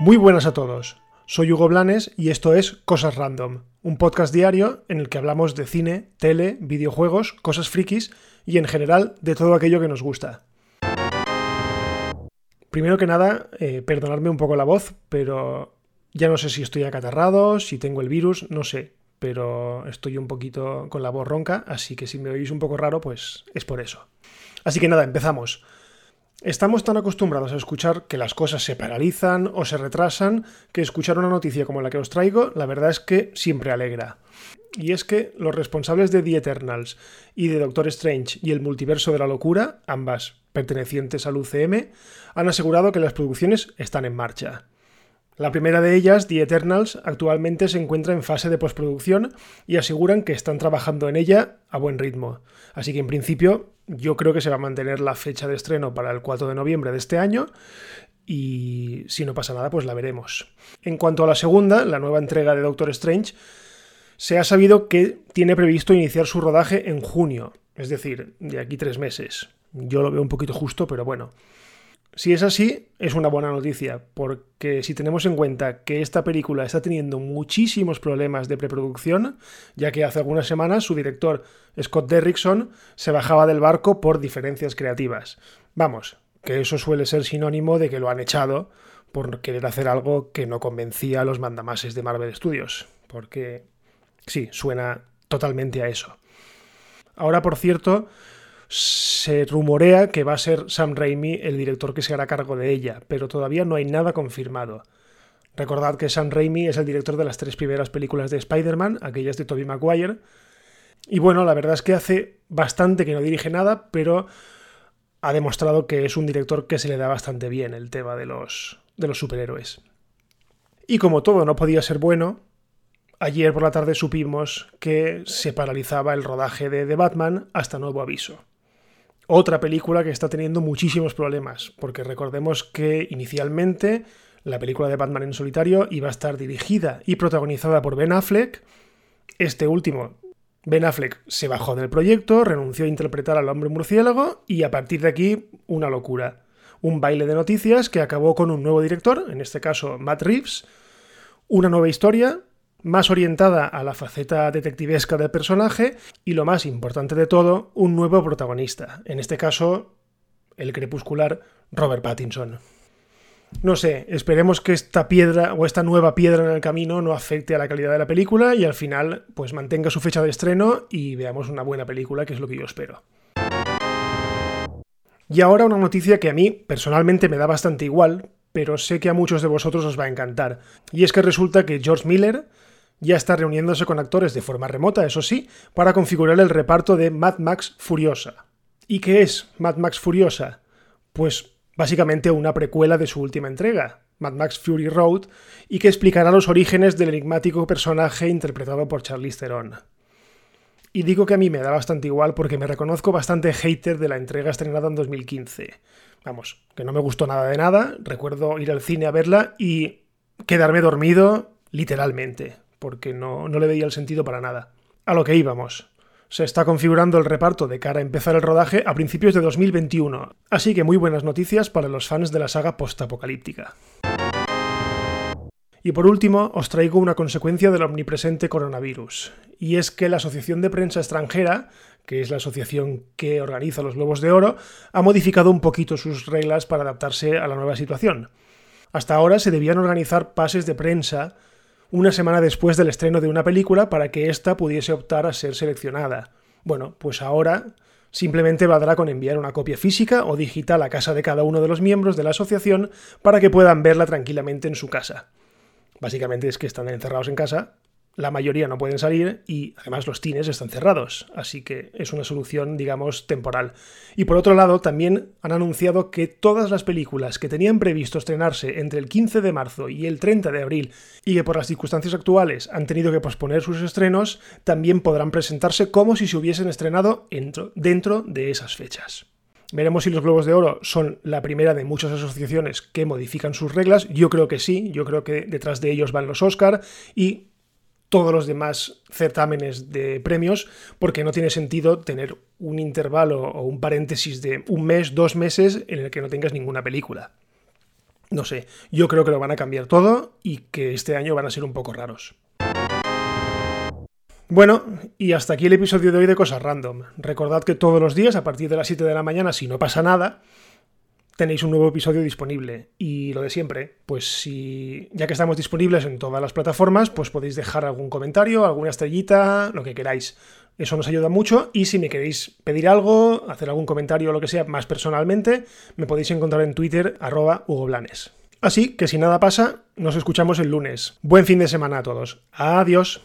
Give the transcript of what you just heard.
Muy buenas a todos. Soy Hugo Blanes y esto es Cosas Random, un podcast diario en el que hablamos de cine, tele, videojuegos, cosas frikis y en general de todo aquello que nos gusta. Primero que nada, eh, perdonadme un poco la voz, pero ya no sé si estoy acatarrado, si tengo el virus, no sé, pero estoy un poquito con la voz ronca, así que si me oís un poco raro, pues es por eso. Así que nada, empezamos. Estamos tan acostumbrados a escuchar que las cosas se paralizan o se retrasan que escuchar una noticia como la que os traigo, la verdad es que siempre alegra. Y es que los responsables de The Eternals y de Doctor Strange y el Multiverso de la Locura, ambas pertenecientes al UCM, han asegurado que las producciones están en marcha. La primera de ellas, The Eternals, actualmente se encuentra en fase de postproducción y aseguran que están trabajando en ella a buen ritmo. Así que en principio yo creo que se va a mantener la fecha de estreno para el 4 de noviembre de este año y si no pasa nada pues la veremos. En cuanto a la segunda, la nueva entrega de Doctor Strange, se ha sabido que tiene previsto iniciar su rodaje en junio, es decir, de aquí tres meses. Yo lo veo un poquito justo, pero bueno. Si es así, es una buena noticia, porque si tenemos en cuenta que esta película está teniendo muchísimos problemas de preproducción, ya que hace algunas semanas su director, Scott Derrickson, se bajaba del barco por diferencias creativas. Vamos, que eso suele ser sinónimo de que lo han echado por querer hacer algo que no convencía a los mandamases de Marvel Studios, porque sí, suena totalmente a eso. Ahora, por cierto, se rumorea que va a ser Sam Raimi el director que se hará cargo de ella, pero todavía no hay nada confirmado. Recordad que Sam Raimi es el director de las tres primeras películas de Spider-Man, aquellas de Tobey Maguire. Y bueno, la verdad es que hace bastante que no dirige nada, pero ha demostrado que es un director que se le da bastante bien el tema de los, de los superhéroes. Y como todo no podía ser bueno, ayer por la tarde supimos que se paralizaba el rodaje de The Batman hasta nuevo aviso. Otra película que está teniendo muchísimos problemas, porque recordemos que inicialmente la película de Batman en solitario iba a estar dirigida y protagonizada por Ben Affleck. Este último, Ben Affleck, se bajó del proyecto, renunció a interpretar al hombre murciélago y a partir de aquí una locura. Un baile de noticias que acabó con un nuevo director, en este caso Matt Reeves, una nueva historia más orientada a la faceta detectivesca del personaje y lo más importante de todo, un nuevo protagonista, en este caso el crepuscular Robert Pattinson. No sé, esperemos que esta piedra o esta nueva piedra en el camino no afecte a la calidad de la película y al final pues mantenga su fecha de estreno y veamos una buena película, que es lo que yo espero. Y ahora una noticia que a mí personalmente me da bastante igual, pero sé que a muchos de vosotros os va a encantar. Y es que resulta que George Miller, ya está reuniéndose con actores de forma remota, eso sí, para configurar el reparto de Mad Max Furiosa. ¿Y qué es Mad Max Furiosa? Pues básicamente una precuela de su última entrega, Mad Max Fury Road, y que explicará los orígenes del enigmático personaje interpretado por Charlize Theron. Y digo que a mí me da bastante igual porque me reconozco bastante hater de la entrega estrenada en 2015. Vamos, que no me gustó nada de nada, recuerdo ir al cine a verla y quedarme dormido literalmente porque no, no le veía el sentido para nada. A lo que íbamos. Se está configurando el reparto de cara a empezar el rodaje a principios de 2021, así que muy buenas noticias para los fans de la saga postapocalíptica. Y por último, os traigo una consecuencia del omnipresente coronavirus, y es que la Asociación de Prensa Extranjera, que es la asociación que organiza los Globos de Oro, ha modificado un poquito sus reglas para adaptarse a la nueva situación. Hasta ahora se debían organizar pases de prensa una semana después del estreno de una película para que ésta pudiese optar a ser seleccionada. Bueno, pues ahora simplemente valdrá con enviar una copia física o digital a casa de cada uno de los miembros de la asociación para que puedan verla tranquilamente en su casa. Básicamente es que están encerrados en casa la mayoría no pueden salir y además los cines están cerrados, así que es una solución, digamos, temporal. Y por otro lado, también han anunciado que todas las películas que tenían previsto estrenarse entre el 15 de marzo y el 30 de abril y que por las circunstancias actuales han tenido que posponer sus estrenos, también podrán presentarse como si se hubiesen estrenado dentro de esas fechas. Veremos si los Globos de Oro son la primera de muchas asociaciones que modifican sus reglas. Yo creo que sí, yo creo que detrás de ellos van los Oscar y todos los demás certámenes de premios, porque no tiene sentido tener un intervalo o un paréntesis de un mes, dos meses en el que no tengas ninguna película. No sé, yo creo que lo van a cambiar todo y que este año van a ser un poco raros. Bueno, y hasta aquí el episodio de hoy de Cosas Random. Recordad que todos los días, a partir de las 7 de la mañana, si no pasa nada, tenéis un nuevo episodio disponible. Y lo de siempre, pues si ya que estamos disponibles en todas las plataformas, pues podéis dejar algún comentario, alguna estrellita, lo que queráis. Eso nos ayuda mucho y si me queréis pedir algo, hacer algún comentario o lo que sea más personalmente, me podéis encontrar en Twitter arroba Hugo Blanes. Así que si nada pasa, nos escuchamos el lunes. Buen fin de semana a todos. Adiós.